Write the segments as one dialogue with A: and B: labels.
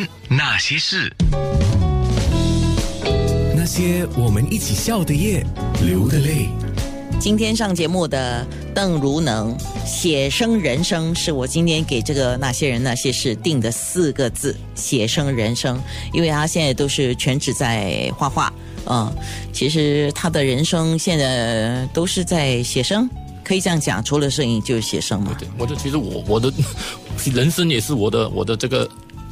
A: 人那些事，
B: 那些我们一起笑的夜，流的泪。
C: 今天上节目的邓如能写生人生，是我今天给这个那些人那些事定的四个字“写生人生”，因为他现在都是全职在画画，嗯，其实他的人生现在都是在写生，可以这样讲，除了摄影就是写生嘛。
D: 对，我就其实我我的 人生也是我的我的这个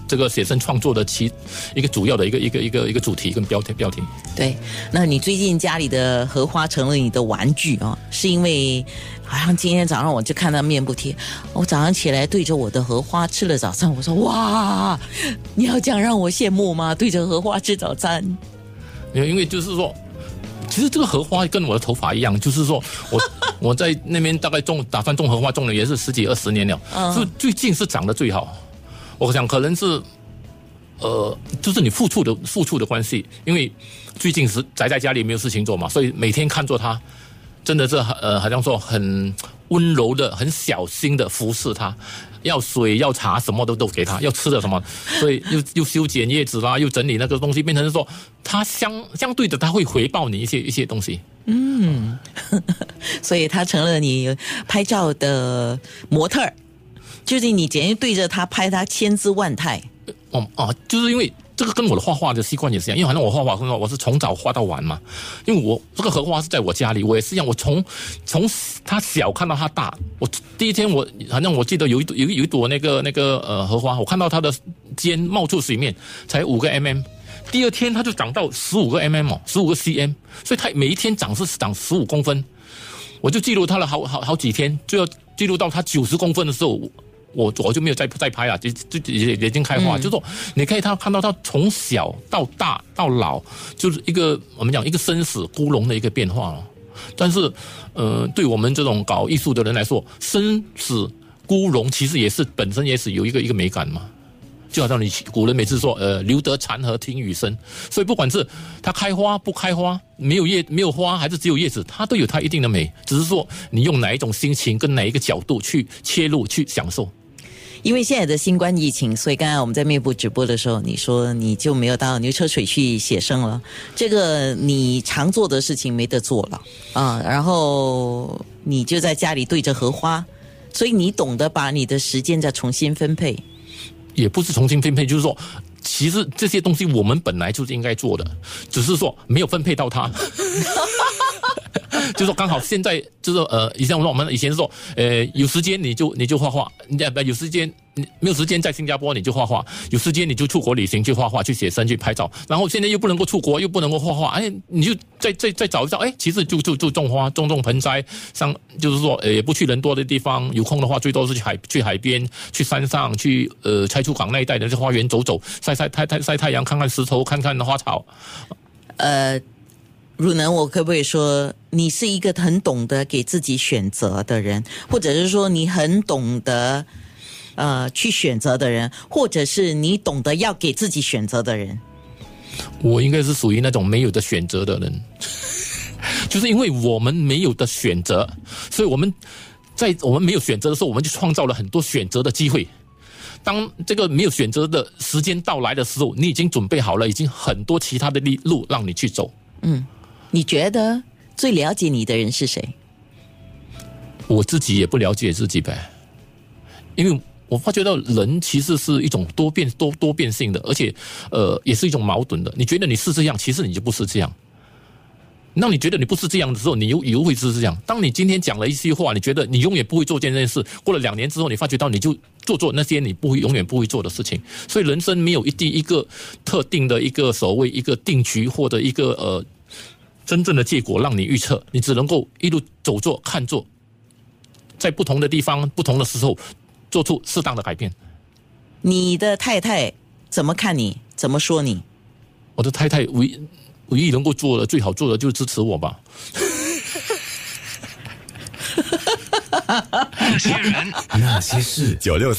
D: 这个写生创作的其一个主要的一个一个一个一个主题跟标题标题。
C: 对，那你最近家里的荷花成了你的玩具啊？是因为好像今天早上我就看到面部贴，我早上起来对着我的荷花吃了早餐，我说哇，你要这样让我羡慕吗？对着荷花吃早餐？
D: 因为就是说，其实这个荷花跟我的头发一样，就是说我 我在那边大概种打算种荷花种了也是十几二十年了，是最近是长得最好。我想可能是，呃，就是你付出的付出的关系，因为最近是宅在家里没有事情做嘛，所以每天看着它，真的是呃，好像说很温柔的、很小心的服侍它，要水要茶什么都都给它，要吃的什么，所以又又修剪叶子啦，又整理那个东西，变成是说它相相对的，它会回报你一些一些东西。
C: 嗯，所以他成了你拍照的模特儿，就是你简直对着他拍，他千姿万态。
D: 哦啊，就是因为这个跟我的画画的习惯也是一样，因为好像我画画很好，我是从早画到晚嘛。因为我这个荷花是在我家里，我也是一样，我从从它小看到它大。我第一天我好像我记得有一朵有一有一朵那个那个呃荷花，我看到它的尖冒出水面才五个 mm，第二天它就长到十五个 mm 哦，十五个 cm，所以它每一天长是长十五公分。我就记录它了好好好几天，最后记录到它九十公分的时候。我我就没有再再拍了，就就也已经开花，就是说你可以他看到他从小到大到老，就是一个我们讲一个生死孤龙的一个变化了。但是，呃，对我们这种搞艺术的人来说，生死孤龙其实也是本身也是有一个一个美感嘛。就好像你古人每次说，呃，留得残荷听雨声，所以不管是它开花不开花，没有叶没有花，还是只有叶子，它都有它一定的美，只是说你用哪一种心情跟哪一个角度去切入去享受。
C: 因为现在的新冠疫情，所以刚才我们在面部直播的时候，你说你就没有到牛车水去写生了，这个你常做的事情没得做了啊，然后你就在家里对着荷花，所以你懂得把你的时间再重新分配。
D: 也不是重新分配，就是说，其实这些东西我们本来就是应该做的，只是说没有分配到它。就是说刚好现在就是呃，以前我们以前是说，呃，有时间你就你就画画，你不有时间没有时间在新加坡你就画画，有时间你就出国旅行去画画去写生去拍照，然后现在又不能够出国又不能够画画，哎，你就再再再找一找，哎，其实就就就种花种种盆栽，像就是说呃也不去人多的地方，有空的话最多是去海去海边去山上去呃拆出港那一带的花园走走晒晒太太晒太阳看看石头看看花草，
C: 呃。汝能，我可不可以说你是一个很懂得给自己选择的人，或者是说你很懂得呃去选择的人，或者是你懂得要给自己选择的人？
D: 我应该是属于那种没有的选择的人，就是因为我们没有的选择，所以我们在我们没有选择的时候，我们就创造了很多选择的机会。当这个没有选择的时间到来的时候，你已经准备好了，已经很多其他的路路让你去走。嗯。
C: 你觉得最了解你的人是谁？
D: 我自己也不了解自己呗，因为我发觉到人其实是一种多变多多变性的，而且呃也是一种矛盾的。你觉得你是这样，其实你就不是这样。那你觉得你不是这样的时候，你又又会是这样。当你今天讲了一些话，你觉得你永远不会做这件事，过了两年之后，你发觉到你就做做那些你不会永远不会做的事情。所以人生没有一定一个特定的一个所谓一个定局或者一个呃。真正的结果让你预测，你只能够一路走做看做，在不同的地方、不同的时候做出适当的改变。
C: 你的太太怎么看你？怎么说你？
D: 我的太太唯唯一能够做的最好做的就是支持我吧。
A: 那些人，
B: 那些事，九六三。